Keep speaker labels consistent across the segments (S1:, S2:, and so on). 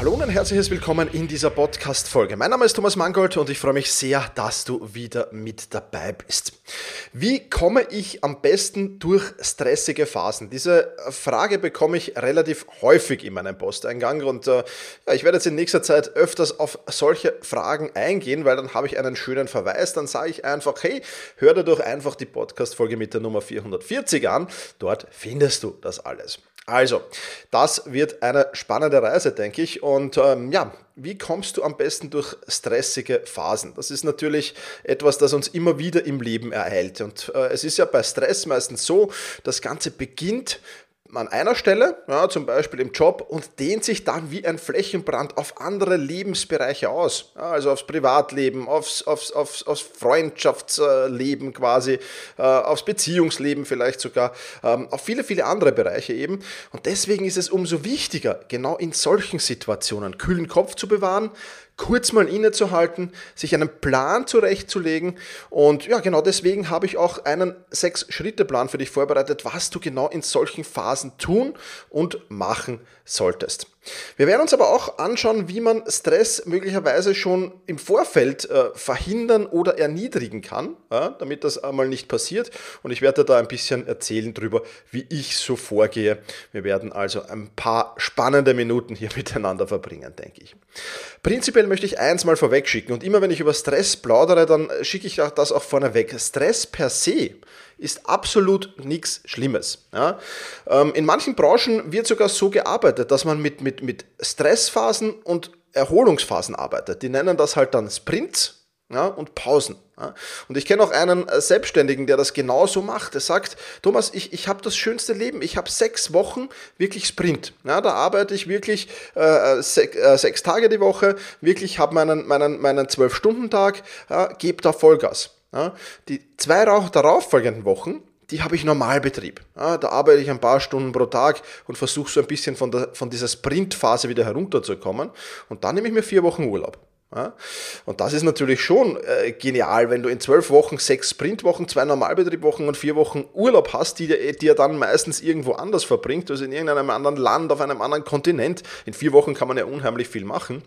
S1: Hallo und ein herzliches Willkommen in dieser Podcast-Folge. Mein Name ist Thomas Mangold und ich freue mich sehr, dass du wieder mit dabei bist. Wie komme ich am besten durch stressige Phasen? Diese Frage bekomme ich relativ häufig in meinem Posteingang und äh, ja, ich werde jetzt in nächster Zeit öfters auf solche Fragen eingehen, weil dann habe ich einen schönen Verweis. Dann sage ich einfach, hey, hör dir doch einfach die Podcast-Folge mit der Nummer 440 an. Dort findest du das alles. Also, das wird eine spannende Reise, denke ich. Und ähm, ja, wie kommst du am besten durch stressige Phasen? Das ist natürlich etwas, das uns immer wieder im Leben ereilt. Und äh, es ist ja bei Stress meistens so, das Ganze beginnt an einer Stelle, ja, zum Beispiel im Job, und dehnt sich dann wie ein Flächenbrand auf andere Lebensbereiche aus. Ja, also aufs Privatleben, aufs, aufs, aufs, aufs Freundschaftsleben quasi, äh, aufs Beziehungsleben vielleicht sogar, ähm, auf viele, viele andere Bereiche eben. Und deswegen ist es umso wichtiger, genau in solchen Situationen kühlen Kopf zu bewahren, kurz mal innezuhalten, sich einen Plan zurechtzulegen. Und ja, genau deswegen habe ich auch einen Sechs-Schritte-Plan für dich vorbereitet, was du genau in solchen Phasen tun und machen solltest. Wir werden uns aber auch anschauen, wie man Stress möglicherweise schon im Vorfeld äh, verhindern oder erniedrigen kann, ja, damit das einmal nicht passiert. Und ich werde da ein bisschen erzählen darüber, wie ich so vorgehe. Wir werden also ein paar spannende Minuten hier miteinander verbringen, denke ich. Prinzipiell möchte ich eins mal vorweg schicken und immer wenn ich über Stress plaudere, dann schicke ich das auch vorneweg. Stress per se ist absolut nichts Schlimmes. Ja. Ähm, in manchen Branchen wird sogar so gearbeitet, dass man mit, mit, mit Stressphasen und Erholungsphasen arbeitet. Die nennen das halt dann Sprints ja, und Pausen. Ja. Und ich kenne auch einen äh, Selbstständigen, der das genauso macht. Er sagt, Thomas, ich, ich habe das schönste Leben. Ich habe sechs Wochen wirklich Sprint. Ja, da arbeite ich wirklich äh, sech, äh, sechs Tage die Woche, wirklich habe meinen, meinen, meinen Zwölf-Stunden-Tag, ja, gebe da Vollgas. Ja, die zwei darauffolgenden Wochen, die habe ich Normalbetrieb. Ja, da arbeite ich ein paar Stunden pro Tag und versuche so ein bisschen von, der, von dieser Sprintphase wieder herunterzukommen. Und dann nehme ich mir vier Wochen Urlaub. Ja, und das ist natürlich schon äh, genial, wenn du in zwölf Wochen sechs Sprintwochen, zwei Normalbetriebwochen und vier Wochen Urlaub hast, die, die er dann meistens irgendwo anders verbringt, also in irgendeinem anderen Land, auf einem anderen Kontinent. In vier Wochen kann man ja unheimlich viel machen.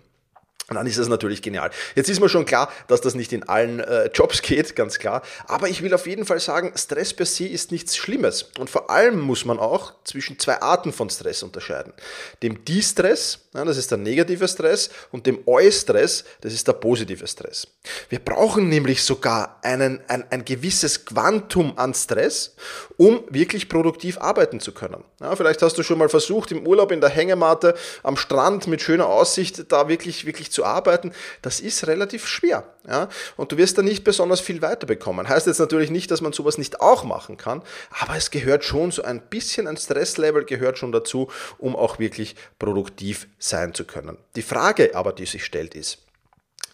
S1: Dann ist das natürlich genial. Jetzt ist mir schon klar, dass das nicht in allen äh, Jobs geht, ganz klar. Aber ich will auf jeden Fall sagen, Stress per se ist nichts Schlimmes. Und vor allem muss man auch zwischen zwei Arten von Stress unterscheiden. Dem De-Stress, ja, das ist der negative Stress, und dem Eu-Stress, das ist der positive Stress. Wir brauchen nämlich sogar einen, ein, ein gewisses Quantum an Stress, um wirklich produktiv arbeiten zu können. Ja, vielleicht hast du schon mal versucht, im Urlaub in der Hängematte am Strand mit schöner Aussicht da wirklich, wirklich zu arbeiten, das ist relativ schwer. Ja? Und du wirst da nicht besonders viel weiterbekommen. Heißt jetzt natürlich nicht, dass man sowas nicht auch machen kann, aber es gehört schon so ein bisschen ein Stresslevel gehört schon dazu, um auch wirklich produktiv sein zu können. Die Frage aber, die sich stellt, ist,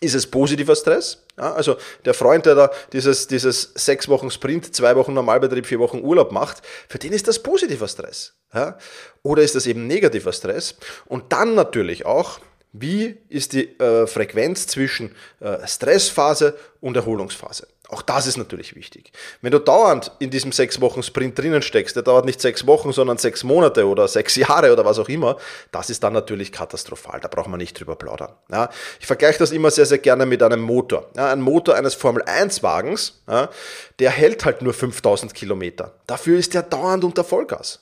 S1: ist es positiver Stress? Ja, also der Freund, der da dieses, dieses sechs Wochen Sprint, zwei Wochen Normalbetrieb, vier Wochen Urlaub macht, für den ist das positiver Stress. Ja? Oder ist das eben negativer Stress? Und dann natürlich auch, wie ist die äh, Frequenz zwischen äh, Stressphase und Erholungsphase? Auch das ist natürlich wichtig. Wenn du dauernd in diesem sechs Wochen Sprint drinnen steckst, der dauert nicht sechs Wochen, sondern sechs Monate oder sechs Jahre oder was auch immer, das ist dann natürlich katastrophal. Da braucht man nicht drüber plaudern. Ja, ich vergleiche das immer sehr, sehr gerne mit einem Motor. Ja, ein Motor eines Formel 1 Wagens, ja, der hält halt nur 5000 Kilometer. Dafür ist der dauernd unter Vollgas.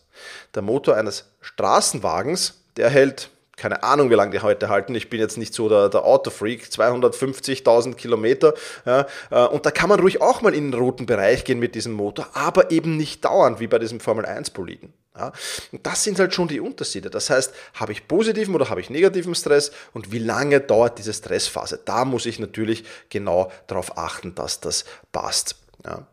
S1: Der Motor eines Straßenwagens, der hält keine Ahnung, wie lange die heute halten. Ich bin jetzt nicht so der, der Autofreak, 250.000 Kilometer. Ja, äh, und da kann man ruhig auch mal in den roten Bereich gehen mit diesem Motor, aber eben nicht dauernd, wie bei diesem Formel 1 Boliden. Ja, und das sind halt schon die Unterschiede. Das heißt, habe ich positiven oder habe ich negativen Stress und wie lange dauert diese Stressphase? Da muss ich natürlich genau darauf achten, dass das passt. Ja.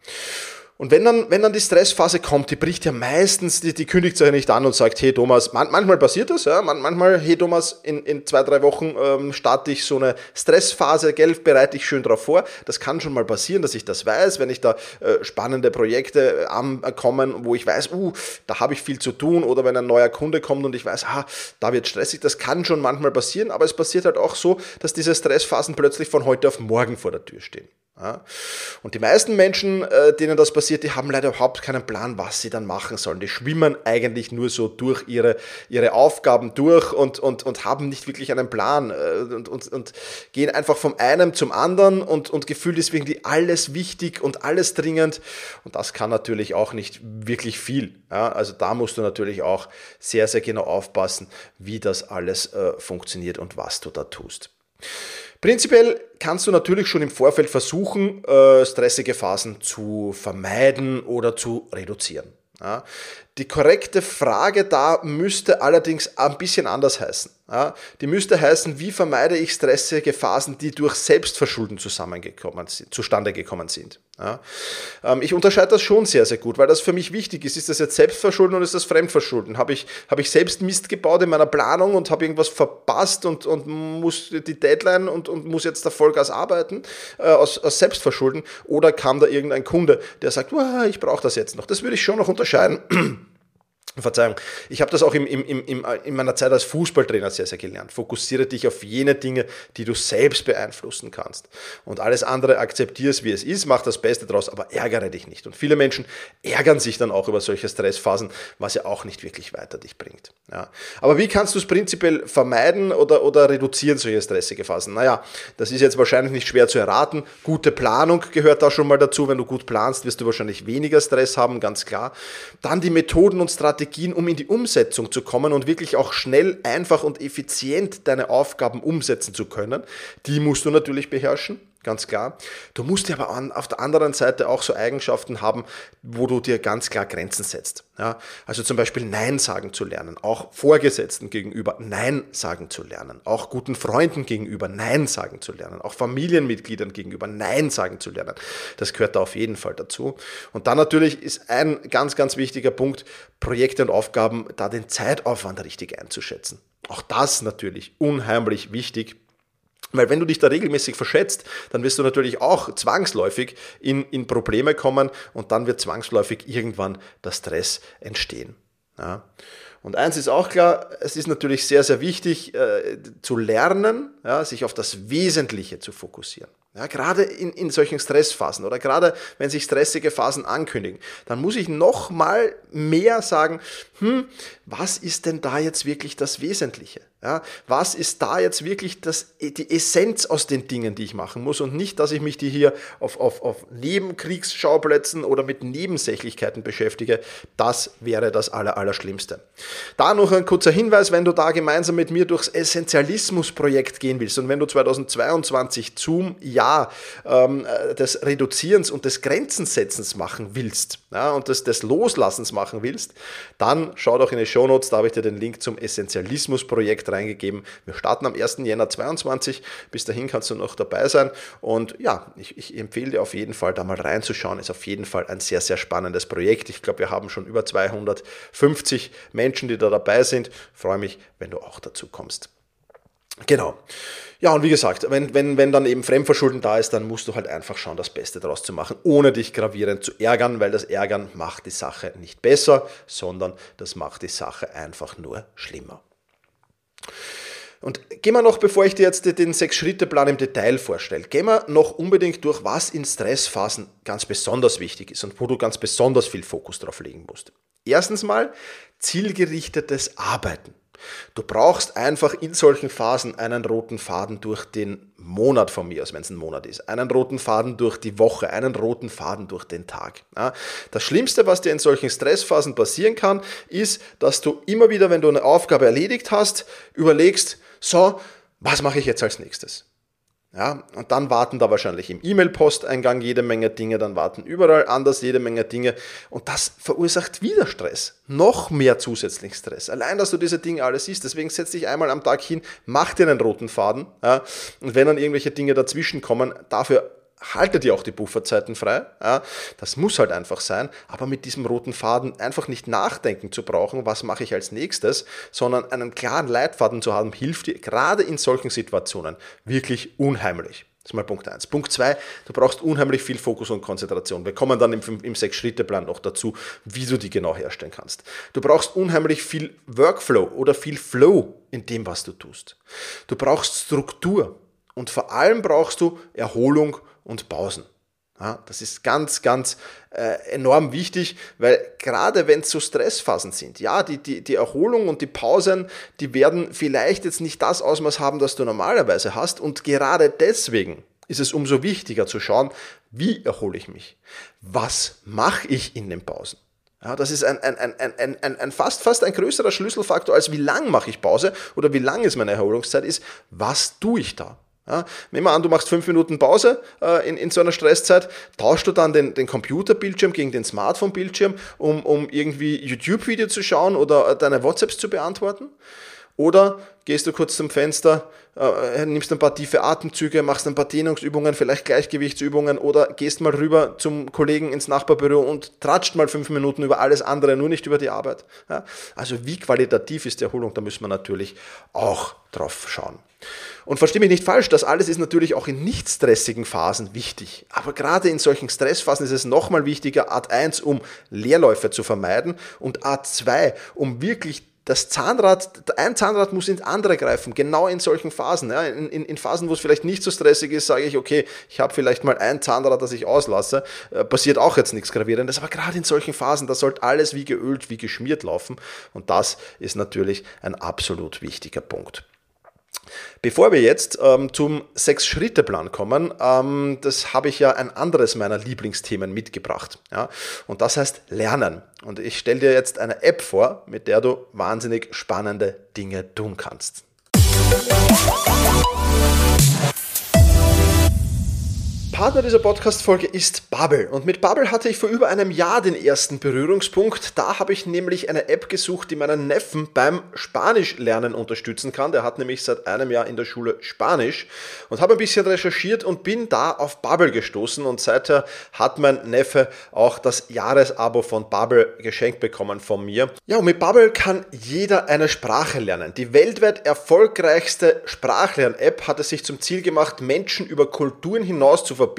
S1: Und wenn dann, wenn dann die Stressphase kommt, die bricht ja meistens, die, die kündigt sich ja nicht an und sagt, hey Thomas, man, manchmal passiert das, ja, man, manchmal, hey Thomas, in, in zwei, drei Wochen ähm, starte ich so eine Stressphase, gell, bereite ich schön darauf vor. Das kann schon mal passieren, dass ich das weiß, wenn ich da äh, spannende Projekte äh, ankommen, wo ich weiß, uh, da habe ich viel zu tun oder wenn ein neuer Kunde kommt und ich weiß, ah, da wird stressig, das kann schon manchmal passieren, aber es passiert halt auch so, dass diese Stressphasen plötzlich von heute auf morgen vor der Tür stehen. Ja. Und die meisten Menschen, äh, denen das passiert, die haben leider überhaupt keinen Plan, was sie dann machen sollen. Die schwimmen eigentlich nur so durch ihre, ihre Aufgaben durch und, und, und haben nicht wirklich einen Plan äh, und, und, und gehen einfach vom einen zum anderen und, und gefühlt ist irgendwie alles wichtig und alles dringend. Und das kann natürlich auch nicht wirklich viel. Ja. Also da musst du natürlich auch sehr, sehr genau aufpassen, wie das alles äh, funktioniert und was du da tust. Prinzipiell kannst du natürlich schon im Vorfeld versuchen, äh, stressige Phasen zu vermeiden oder zu reduzieren. Die korrekte Frage da müsste allerdings ein bisschen anders heißen. Ja, die müsste heißen, wie vermeide ich stressige Phasen, die durch Selbstverschulden zusammengekommen sind, zustande gekommen sind. Ja, ähm, ich unterscheide das schon sehr, sehr gut, weil das für mich wichtig ist. Ist das jetzt Selbstverschulden oder ist das Fremdverschulden? Habe ich, habe ich selbst Mist gebaut in meiner Planung und habe irgendwas verpasst und, und muss die Deadline und, und muss jetzt da Vollgas arbeiten äh, aus, aus Selbstverschulden? Oder kam da irgendein Kunde, der sagt, ich brauche das jetzt noch? Das würde ich schon noch unterscheiden. Verzeihung, ich habe das auch im, im, im, in meiner Zeit als Fußballtrainer sehr, sehr gelernt. Fokussiere dich auf jene Dinge, die du selbst beeinflussen kannst. Und alles andere akzeptierst, wie es ist, mach das Beste draus, aber ärgere dich nicht. Und viele Menschen ärgern sich dann auch über solche Stressphasen, was ja auch nicht wirklich weiter dich bringt. Ja. Aber wie kannst du es prinzipiell vermeiden oder, oder reduzieren, solche stressige Phasen? Naja, das ist jetzt wahrscheinlich nicht schwer zu erraten. Gute Planung gehört da schon mal dazu. Wenn du gut planst, wirst du wahrscheinlich weniger Stress haben, ganz klar. Dann die Methoden und Strategien, Strategien, um in die Umsetzung zu kommen und wirklich auch schnell, einfach und effizient deine Aufgaben umsetzen zu können, die musst du natürlich beherrschen ganz klar. Du musst ja aber an, auf der anderen Seite auch so Eigenschaften haben, wo du dir ganz klar Grenzen setzt. Ja? Also zum Beispiel Nein sagen zu lernen, auch Vorgesetzten gegenüber Nein sagen zu lernen, auch guten Freunden gegenüber Nein sagen zu lernen, auch Familienmitgliedern gegenüber Nein sagen zu lernen. Das gehört da auf jeden Fall dazu. Und dann natürlich ist ein ganz, ganz wichtiger Punkt, Projekte und Aufgaben, da den Zeitaufwand richtig einzuschätzen. Auch das natürlich unheimlich wichtig weil wenn du dich da regelmäßig verschätzt, dann wirst du natürlich auch zwangsläufig in, in Probleme kommen und dann wird zwangsläufig irgendwann der Stress entstehen. Ja. Und eins ist auch klar, es ist natürlich sehr, sehr wichtig äh, zu lernen, ja, sich auf das Wesentliche zu fokussieren. Ja, gerade in, in solchen Stressphasen oder gerade wenn sich stressige Phasen ankündigen, dann muss ich noch mal mehr sagen, hm, was ist denn da jetzt wirklich das Wesentliche? Ja, was ist da jetzt wirklich das, die Essenz aus den Dingen, die ich machen muss und nicht, dass ich mich die hier auf, auf, auf Nebenkriegsschauplätzen oder mit Nebensächlichkeiten beschäftige. Das wäre das Aller, Allerschlimmste. Da noch ein kurzer Hinweis, wenn du da gemeinsam mit mir durchs Essentialismus-Projekt gehen willst und wenn du 2022 zum Jahr ähm, des Reduzierens und des Grenzensetzens machen willst ja, und des, des Loslassens machen willst, dann schau doch in die Shownotes, da habe ich dir den Link zum Essentialismus-Projekt reingegeben. Wir starten am 1. Jänner 22. Bis dahin kannst du noch dabei sein. Und ja, ich, ich empfehle dir auf jeden Fall, da mal reinzuschauen. Ist auf jeden Fall ein sehr, sehr spannendes Projekt. Ich glaube, wir haben schon über 250 Menschen, die da dabei sind. Ich freue mich, wenn du auch dazu kommst. Genau. Ja, und wie gesagt, wenn, wenn, wenn dann eben Fremdverschulden da ist, dann musst du halt einfach schauen, das Beste daraus zu machen, ohne dich gravierend zu ärgern, weil das Ärgern macht die Sache nicht besser, sondern das macht die Sache einfach nur schlimmer. Und gehen wir noch, bevor ich dir jetzt den Sechs-Schritte-Plan im Detail vorstelle, gehen wir noch unbedingt durch, was in Stressphasen ganz besonders wichtig ist und wo du ganz besonders viel Fokus drauf legen musst. Erstens mal zielgerichtetes Arbeiten. Du brauchst einfach in solchen Phasen einen roten Faden durch den Monat von mir aus, wenn es ein Monat ist, einen roten Faden durch die Woche, einen roten Faden durch den Tag. Das Schlimmste, was dir in solchen Stressphasen passieren kann, ist, dass du immer wieder, wenn du eine Aufgabe erledigt hast, überlegst, so, was mache ich jetzt als nächstes? Ja, und dann warten da wahrscheinlich im E-Mail-Posteingang jede Menge Dinge, dann warten überall anders jede Menge Dinge und das verursacht wieder Stress, noch mehr zusätzlichen Stress. Allein, dass du diese Dinge alles siehst, deswegen setz dich einmal am Tag hin, mach dir einen roten Faden ja, und wenn dann irgendwelche Dinge dazwischen kommen, dafür haltet ihr auch die Bufferzeiten frei. Ja, das muss halt einfach sein, aber mit diesem roten Faden einfach nicht nachdenken zu brauchen, was mache ich als nächstes, sondern einen klaren Leitfaden zu haben, hilft dir gerade in solchen Situationen wirklich unheimlich. Das ist mal Punkt 1. Punkt 2, du brauchst unheimlich viel Fokus und Konzentration. Wir kommen dann im, im Sechs-Schritte-Plan noch dazu, wie du die genau herstellen kannst. Du brauchst unheimlich viel Workflow oder viel Flow in dem, was du tust. Du brauchst Struktur und vor allem brauchst du Erholung und Pausen. Ja, das ist ganz, ganz äh, enorm wichtig, weil gerade wenn es so Stressphasen sind, ja, die, die, die Erholung und die Pausen, die werden vielleicht jetzt nicht das Ausmaß haben, das du normalerweise hast. Und gerade deswegen ist es umso wichtiger zu schauen, wie erhole ich mich? Was mache ich in den Pausen? Ja, das ist ein, ein, ein, ein, ein, ein fast, fast ein größerer Schlüsselfaktor, als wie lang mache ich Pause oder wie lang ist meine Erholungszeit, ist, was tue ich da? Ja, nehmen wir an, du machst fünf Minuten Pause äh, in, in so einer Stresszeit, tauschst du dann den, den Computerbildschirm gegen den Smartphone-Bildschirm, um, um irgendwie YouTube-Video zu schauen oder äh, deine WhatsApps zu beantworten? Oder gehst du kurz zum Fenster, äh, nimmst ein paar tiefe Atemzüge, machst ein paar Dehnungsübungen, vielleicht Gleichgewichtsübungen oder gehst mal rüber zum Kollegen ins Nachbarbüro und tratscht mal fünf Minuten über alles andere, nur nicht über die Arbeit. Ja? Also wie qualitativ ist die Erholung, da müssen wir natürlich auch drauf schauen. Und verstehe mich nicht falsch, das alles ist natürlich auch in nicht stressigen Phasen wichtig. Aber gerade in solchen Stressphasen ist es nochmal wichtiger, Art 1, um Leerläufe zu vermeiden und Art 2, um wirklich das Zahnrad, ein Zahnrad muss ins andere greifen, genau in solchen Phasen. Ja. In, in, in, Phasen, wo es vielleicht nicht so stressig ist, sage ich, okay, ich habe vielleicht mal ein Zahnrad, das ich auslasse, äh, passiert auch jetzt nichts Gravierendes, aber gerade in solchen Phasen, da sollte alles wie geölt, wie geschmiert laufen und das ist natürlich ein absolut wichtiger Punkt. Bevor wir jetzt ähm, zum Sechs-Schritte-Plan kommen, ähm, das habe ich ja ein anderes meiner Lieblingsthemen mitgebracht. Ja? Und das heißt Lernen. Und ich stelle dir jetzt eine App vor, mit der du wahnsinnig spannende Dinge tun kannst. Partner dieser Podcast-Folge ist Bubble. Und mit Bubble hatte ich vor über einem Jahr den ersten Berührungspunkt. Da habe ich nämlich eine App gesucht, die meinen Neffen beim Spanischlernen unterstützen kann. Der hat nämlich seit einem Jahr in der Schule Spanisch und habe ein bisschen recherchiert und bin da auf Bubble gestoßen. Und seither hat mein Neffe auch das Jahresabo von Bubble geschenkt bekommen von mir. Ja, und mit Bubble kann jeder eine Sprache lernen. Die weltweit erfolgreichste Sprachlern-App hat es sich zum Ziel gemacht, Menschen über Kulturen hinaus zu verbinden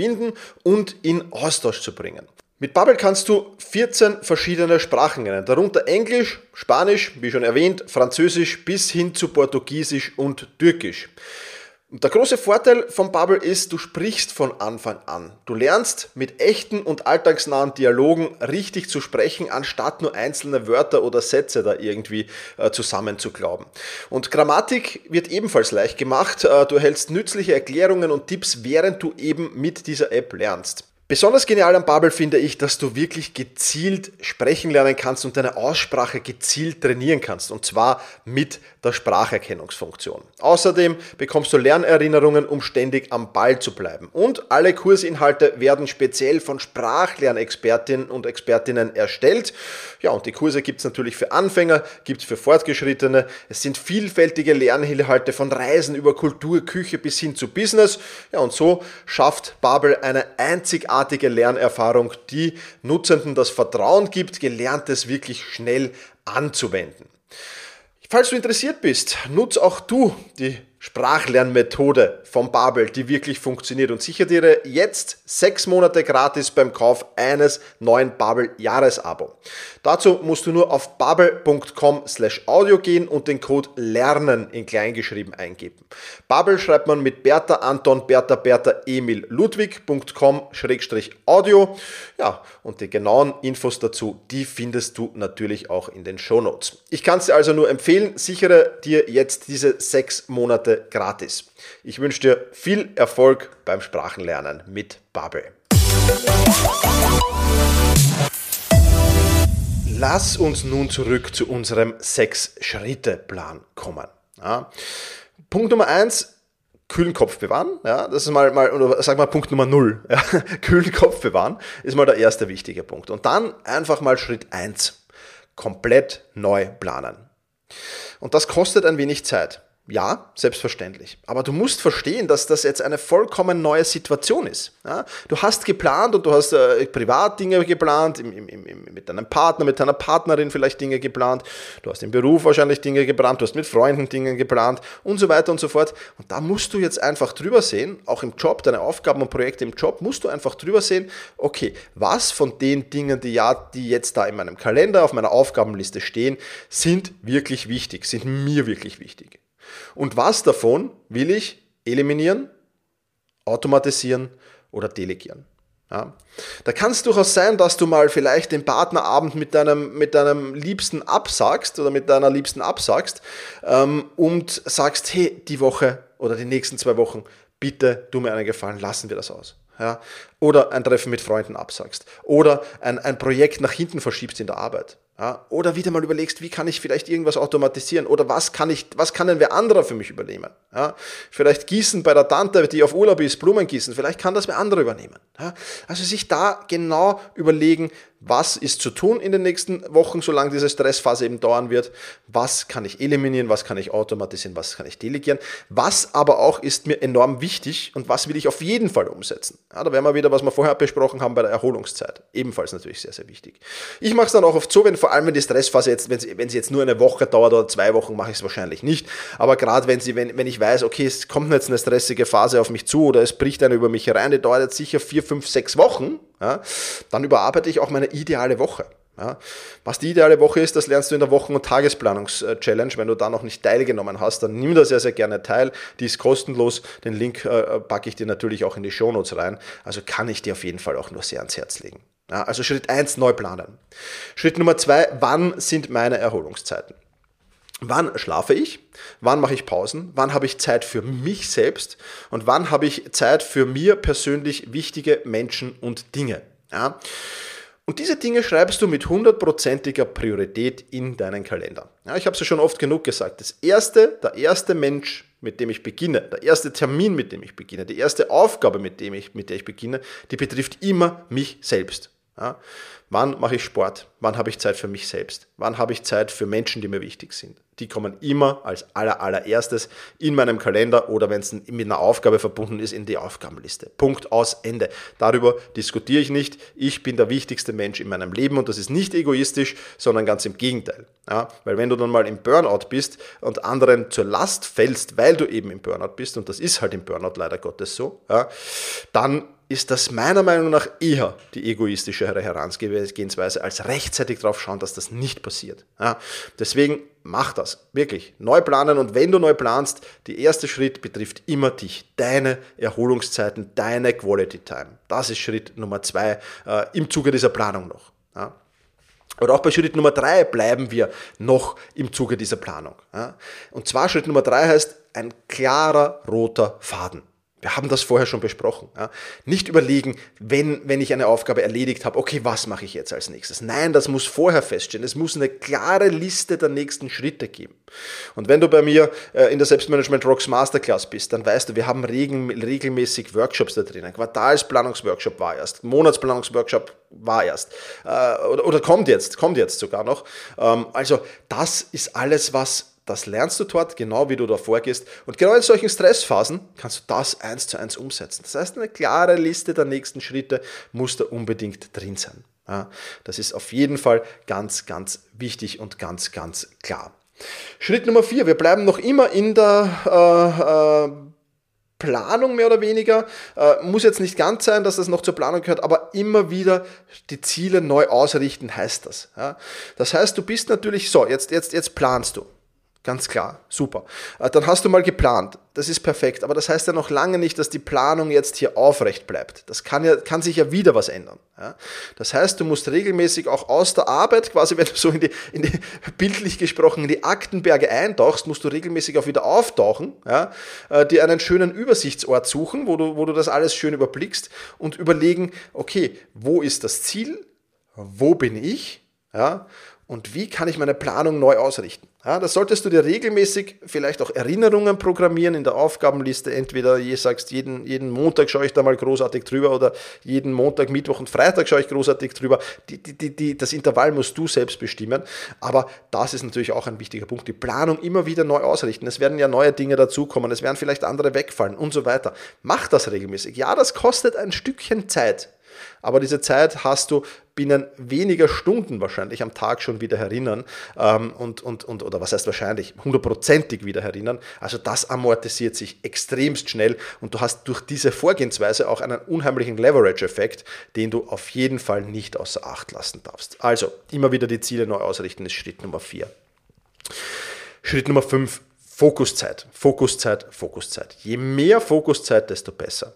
S1: und in Austausch zu bringen. Mit Bubble kannst du 14 verschiedene Sprachen lernen, darunter Englisch, Spanisch, wie schon erwähnt, Französisch bis hin zu Portugiesisch und Türkisch. Der große Vorteil von Bubble ist, du sprichst von Anfang an. Du lernst mit echten und alltagsnahen Dialogen richtig zu sprechen, anstatt nur einzelne Wörter oder Sätze da irgendwie äh, zusammenzuglauben. Und Grammatik wird ebenfalls leicht gemacht. Äh, du erhältst nützliche Erklärungen und Tipps, während du eben mit dieser App lernst. Besonders genial am Bubble finde ich, dass du wirklich gezielt sprechen lernen kannst und deine Aussprache gezielt trainieren kannst. Und zwar mit der Spracherkennungsfunktion. Außerdem bekommst du Lernerinnerungen, um ständig am Ball zu bleiben. Und alle Kursinhalte werden speziell von Sprachlernexpertinnen und Expertinnen erstellt. Ja, und die Kurse gibt es natürlich für Anfänger, gibt es für Fortgeschrittene. Es sind vielfältige Lerninhalte von Reisen über Kultur, Küche bis hin zu Business. Ja, und so schafft Bubble eine einzigartige einzigartige Lernerfahrung, die Nutzenden das Vertrauen gibt, Gelerntes wirklich schnell anzuwenden. Falls du interessiert bist, nutz auch du die Sprachlernmethode von Babel, die wirklich funktioniert und sichere dir jetzt sechs Monate gratis beim Kauf eines neuen Babel Jahresabo. Dazu musst du nur auf babel.com slash audio gehen und den Code LERNEN in kleingeschrieben eingeben. Babel schreibt man mit Bertha Anton Bertha Bertha Emil Ludwig.com schrägstrich audio. Ja, und die genauen Infos dazu, die findest du natürlich auch in den Shownotes. Ich kann es dir also nur empfehlen, sichere dir jetzt diese sechs Monate gratis. Ich wünsche dir viel Erfolg beim Sprachenlernen mit Babel. Lass uns nun zurück zu unserem Sechs-Schritte-Plan kommen. Ja. Punkt Nummer eins, kühlen Kopf bewahren. Ja, das ist mal, mal oder sag mal Punkt Nummer null. Ja, kühlen Kopf bewahren ist mal der erste wichtige Punkt. Und dann einfach mal Schritt eins, komplett neu planen. Und das kostet ein wenig Zeit. Ja, selbstverständlich. Aber du musst verstehen, dass das jetzt eine vollkommen neue Situation ist. Ja? Du hast geplant und du hast äh, Privatdinge geplant, im, im, im, mit deinem Partner, mit deiner Partnerin vielleicht Dinge geplant, du hast im Beruf wahrscheinlich Dinge geplant, du hast mit Freunden Dinge geplant und so weiter und so fort. Und da musst du jetzt einfach drüber sehen, auch im Job, deine Aufgaben und Projekte im Job, musst du einfach drüber sehen, okay, was von den Dingen, die, ja, die jetzt da in meinem Kalender, auf meiner Aufgabenliste stehen, sind wirklich wichtig, sind mir wirklich wichtig. Und was davon will ich eliminieren, automatisieren oder delegieren? Ja. Da kann es durchaus sein, dass du mal vielleicht den Partnerabend mit deinem, mit deinem Liebsten absagst oder mit deiner Liebsten absagst ähm, und sagst, hey, die Woche oder die nächsten zwei Wochen, bitte tu mir einen Gefallen, lassen wir das aus. Ja. Oder ein Treffen mit Freunden absagst. Oder ein, ein Projekt nach hinten verschiebst in der Arbeit. Ja, oder wieder mal überlegst, wie kann ich vielleicht irgendwas automatisieren? Oder was kann ich, was kann denn wer anderer für mich übernehmen? Ja, vielleicht gießen bei der Tante, die auf Urlaub ist, Blumen gießen, vielleicht kann das wer anderer übernehmen. Ja, also sich da genau überlegen, was ist zu tun in den nächsten Wochen, solange diese Stressphase eben dauern wird, was kann ich eliminieren, was kann ich automatisieren, was kann ich delegieren, was aber auch ist mir enorm wichtig und was will ich auf jeden Fall umsetzen. Ja, da wären wir wieder, was wir vorher besprochen haben bei der Erholungszeit. Ebenfalls natürlich sehr, sehr wichtig. Ich mache es dann auch oft so, wenn vor allem wenn die Stressphase jetzt, wenn sie, wenn sie jetzt nur eine Woche dauert oder zwei Wochen, mache ich es wahrscheinlich nicht. Aber gerade wenn sie, wenn, wenn ich weiß, okay, es kommt jetzt eine stressige Phase auf mich zu oder es bricht eine über mich herein, die dauert jetzt sicher vier, fünf, sechs Wochen, ja, dann überarbeite ich auch meine ideale Woche. Ja, was die ideale Woche ist, das lernst du in der Wochen- und Tagesplanungs-Challenge. Wenn du da noch nicht teilgenommen hast, dann nimm da sehr, sehr gerne teil. Die ist kostenlos. Den Link äh, packe ich dir natürlich auch in die Shownotes rein. Also kann ich dir auf jeden Fall auch nur sehr ans Herz legen. Ja, also Schritt 1, neu planen. Schritt Nummer 2, wann sind meine Erholungszeiten? Wann schlafe ich? Wann mache ich Pausen? Wann habe ich Zeit für mich selbst? Und wann habe ich Zeit für mir persönlich wichtige Menschen und Dinge? Ja? Und diese Dinge schreibst du mit hundertprozentiger Priorität in deinen Kalender. Ja, ich habe es ja schon oft genug gesagt. Das erste, der erste Mensch, mit dem ich beginne, der erste Termin, mit dem ich beginne, die erste Aufgabe, mit, dem ich, mit der ich beginne, die betrifft immer mich selbst. Ja? Wann mache ich Sport? Wann habe ich Zeit für mich selbst? Wann habe ich Zeit für Menschen, die mir wichtig sind? Die kommen immer als aller, allererstes in meinem Kalender oder wenn es mit einer Aufgabe verbunden ist, in die Aufgabenliste. Punkt aus Ende. Darüber diskutiere ich nicht. Ich bin der wichtigste Mensch in meinem Leben und das ist nicht egoistisch, sondern ganz im Gegenteil. Ja, weil wenn du dann mal im Burnout bist und anderen zur Last fällst, weil du eben im Burnout bist, und das ist halt im Burnout leider Gottes so, ja, dann ist das meiner Meinung nach eher die egoistischere Herangehensweise, als rechtzeitig darauf schauen, dass das nicht passiert. Ja, deswegen mach das, wirklich. Neu planen und wenn du neu planst, der erste Schritt betrifft immer dich, deine Erholungszeiten, deine Quality Time. Das ist Schritt Nummer zwei äh, im Zuge dieser Planung noch. Ja. Oder auch bei Schritt Nummer drei bleiben wir noch im Zuge dieser Planung. Ja. Und zwar Schritt Nummer drei heißt ein klarer roter Faden. Wir haben das vorher schon besprochen. Ja. Nicht überlegen, wenn, wenn ich eine Aufgabe erledigt habe, okay, was mache ich jetzt als nächstes? Nein, das muss vorher feststehen. Es muss eine klare Liste der nächsten Schritte geben. Und wenn du bei mir äh, in der Selbstmanagement Rocks Masterclass bist, dann weißt du, wir haben regen, regelmäßig Workshops da drinnen. Quartalsplanungsworkshop war erst, Monatsplanungsworkshop war erst äh, oder, oder kommt jetzt, kommt jetzt sogar noch. Ähm, also das ist alles, was das lernst du dort, genau wie du da vorgehst. Und genau in solchen Stressphasen kannst du das eins zu eins umsetzen. Das heißt, eine klare Liste der nächsten Schritte muss da unbedingt drin sein. Ja, das ist auf jeden Fall ganz, ganz wichtig und ganz, ganz klar. Schritt Nummer vier, wir bleiben noch immer in der äh, äh, Planung mehr oder weniger. Äh, muss jetzt nicht ganz sein, dass das noch zur Planung gehört, aber immer wieder die Ziele neu ausrichten heißt das. Ja. Das heißt, du bist natürlich so, jetzt, jetzt, jetzt planst du. Ganz klar, super. Äh, dann hast du mal geplant, das ist perfekt, aber das heißt ja noch lange nicht, dass die Planung jetzt hier aufrecht bleibt. Das kann, ja, kann sich ja wieder was ändern. Das heißt, du musst regelmäßig auch aus der Arbeit, quasi wenn du so in die, in die bildlich gesprochen, in die Aktenberge eintauchst, musst du regelmäßig auch wieder auftauchen, ja? Äh, dir einen schönen Übersichtsort suchen, wo du, wo du das alles schön überblickst und überlegen, okay, wo ist das Ziel, wo bin ich, ja? Und wie kann ich meine Planung neu ausrichten. Ja, das solltest du dir regelmäßig vielleicht auch Erinnerungen programmieren in der Aufgabenliste. Entweder je sagst, jeden, jeden Montag schaue ich da mal großartig drüber oder jeden Montag, Mittwoch und Freitag schaue ich großartig drüber. Die, die, die, das Intervall musst du selbst bestimmen. Aber das ist natürlich auch ein wichtiger Punkt. Die Planung immer wieder neu ausrichten. Es werden ja neue Dinge dazukommen. Es werden vielleicht andere wegfallen und so weiter. Mach das regelmäßig. Ja, das kostet ein Stückchen Zeit. Aber diese Zeit hast du binnen weniger Stunden wahrscheinlich am Tag schon wieder erinnern ähm, und, und, und, oder was heißt wahrscheinlich, hundertprozentig wieder erinnern. Also das amortisiert sich extremst schnell und du hast durch diese Vorgehensweise auch einen unheimlichen Leverage-Effekt, den du auf jeden Fall nicht außer Acht lassen darfst. Also immer wieder die Ziele neu ausrichten ist Schritt Nummer vier. Schritt Nummer fünf, Fokuszeit, Fokuszeit, Fokuszeit. Je mehr Fokuszeit, desto besser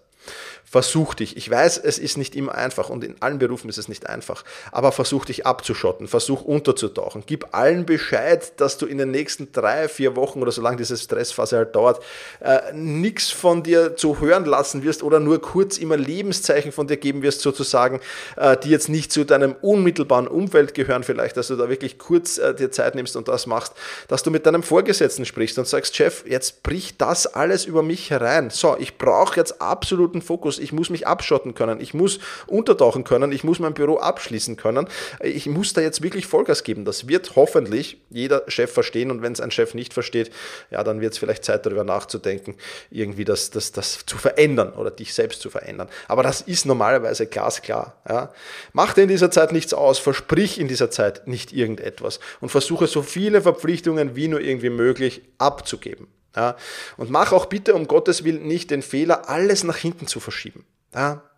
S1: versuch dich. Ich weiß, es ist nicht immer einfach und in allen Berufen ist es nicht einfach, aber versuch dich abzuschotten, versuch unterzutauchen. Gib allen Bescheid, dass du in den nächsten drei, vier Wochen oder solange diese Stressphase halt dauert, äh, nichts von dir zu hören lassen wirst oder nur kurz immer Lebenszeichen von dir geben wirst, sozusagen, äh, die jetzt nicht zu deinem unmittelbaren Umfeld gehören, vielleicht, dass du da wirklich kurz äh, dir Zeit nimmst und das machst, dass du mit deinem Vorgesetzten sprichst und sagst, Chef, jetzt bricht das alles über mich herein. So, ich brauche jetzt absoluten Fokus ich muss mich abschotten können, ich muss untertauchen können, ich muss mein Büro abschließen können. Ich muss da jetzt wirklich Vollgas geben. Das wird hoffentlich jeder Chef verstehen und wenn es ein Chef nicht versteht, ja, dann wird es vielleicht Zeit darüber nachzudenken, irgendwie das, das, das zu verändern oder dich selbst zu verändern. Aber das ist normalerweise glasklar. Ja. Mach dir in dieser Zeit nichts aus, versprich in dieser Zeit nicht irgendetwas und versuche so viele Verpflichtungen wie nur irgendwie möglich abzugeben. Ja? Und mach auch bitte um Gottes Willen nicht den Fehler, alles nach hinten zu verschieben. Ja?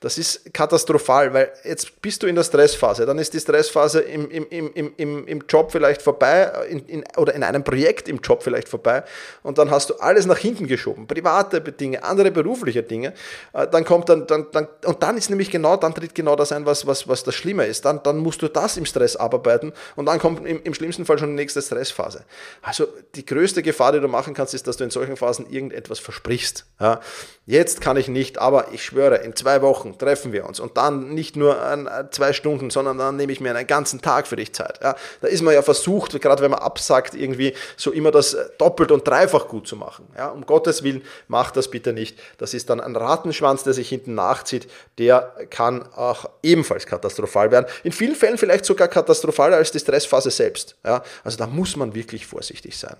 S1: Das ist katastrophal, weil jetzt bist du in der Stressphase, dann ist die Stressphase im, im, im, im, im Job vielleicht vorbei in, in, oder in einem Projekt im Job vielleicht vorbei. Und dann hast du alles nach hinten geschoben, private Dinge, andere berufliche Dinge, äh, dann kommt dann, dann, dann und dann ist nämlich genau, dann tritt genau das ein, was, was, was das Schlimme ist, dann, dann musst du das im Stress abarbeiten und dann kommt im, im schlimmsten Fall schon die nächste Stressphase. Also die größte Gefahr, die du machen kannst, ist, dass du in solchen Phasen irgendetwas versprichst. Ja, jetzt kann ich nicht, aber ich schwöre, in zwei Wochen treffen wir uns und dann nicht nur ein, zwei Stunden, sondern dann nehme ich mir einen ganzen Tag für dich Zeit. Ja, da ist man ja versucht, gerade wenn man absagt, irgendwie so immer das doppelt und dreifach gut zu machen. Ja, um Gottes Willen, macht das bitte nicht. Das ist dann ein Ratenschwanz, der sich hinten nachzieht, der kann auch ebenfalls katastrophal werden. In vielen Fällen vielleicht sogar katastrophaler als die Stressphase selbst. Ja, also da muss man wirklich vorsichtig sein.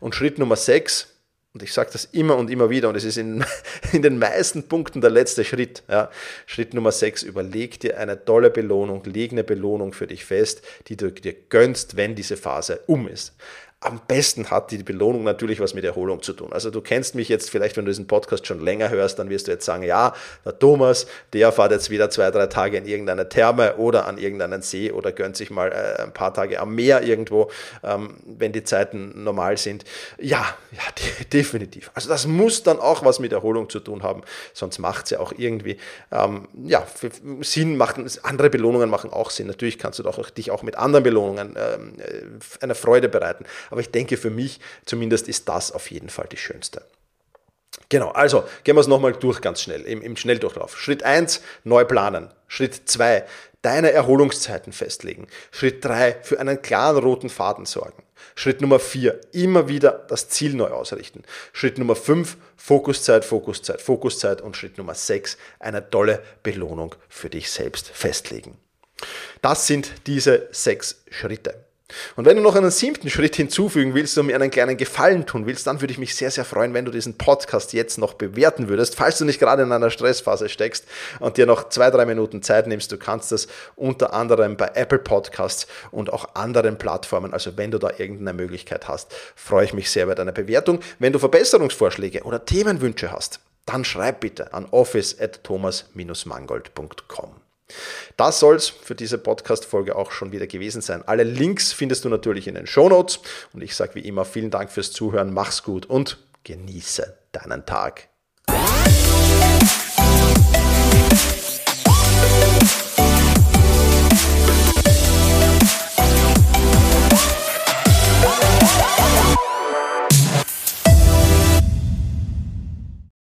S1: Und Schritt Nummer 6, und ich sage das immer und immer wieder, und es ist in, in den meisten Punkten der letzte Schritt. Ja. Schritt Nummer 6, überleg dir eine tolle Belohnung, leg eine Belohnung für dich fest, die du dir gönnst, wenn diese Phase um ist. Am besten hat die Belohnung natürlich was mit Erholung zu tun. Also du kennst mich jetzt vielleicht, wenn du diesen Podcast schon länger hörst, dann wirst du jetzt sagen, ja, der Thomas, der fährt jetzt wieder zwei, drei Tage in irgendeine Therme oder an irgendeinen See oder gönnt sich mal äh, ein paar Tage am Meer irgendwo, ähm, wenn die Zeiten normal sind. Ja, ja, definitiv. Also das muss dann auch was mit Erholung zu tun haben, sonst macht es ja auch irgendwie, ähm, ja, Sinn machen, andere Belohnungen machen auch Sinn. Natürlich kannst du doch dich auch mit anderen Belohnungen ähm, äh, eine Freude bereiten. Aber ich denke, für mich zumindest ist das auf jeden Fall die schönste. Genau, also gehen wir es nochmal durch ganz schnell, im, im Schnelldurchlauf. Schritt 1, neu planen. Schritt 2, deine Erholungszeiten festlegen. Schritt 3, für einen klaren roten Faden sorgen. Schritt Nummer 4, immer wieder das Ziel neu ausrichten. Schritt Nummer 5, Fokuszeit, Fokuszeit, Fokuszeit. Und Schritt Nummer 6, eine tolle Belohnung für dich selbst festlegen. Das sind diese sechs Schritte. Und wenn du noch einen siebten Schritt hinzufügen willst und mir einen kleinen Gefallen tun willst, dann würde ich mich sehr, sehr freuen, wenn du diesen Podcast jetzt noch bewerten würdest. Falls du nicht gerade in einer Stressphase steckst und dir noch zwei, drei Minuten Zeit nimmst, du kannst das unter anderem bei Apple Podcasts und auch anderen Plattformen. Also wenn du da irgendeine Möglichkeit hast, freue ich mich sehr über deine Bewertung. Wenn du Verbesserungsvorschläge oder Themenwünsche hast, dann schreib bitte an office at thomas-mangold.com. Das soll es für diese Podcast-Folge auch schon wieder gewesen sein. Alle Links findest du natürlich in den Show Notes und ich sage wie immer vielen Dank fürs Zuhören, mach's gut und genieße deinen Tag. Bye.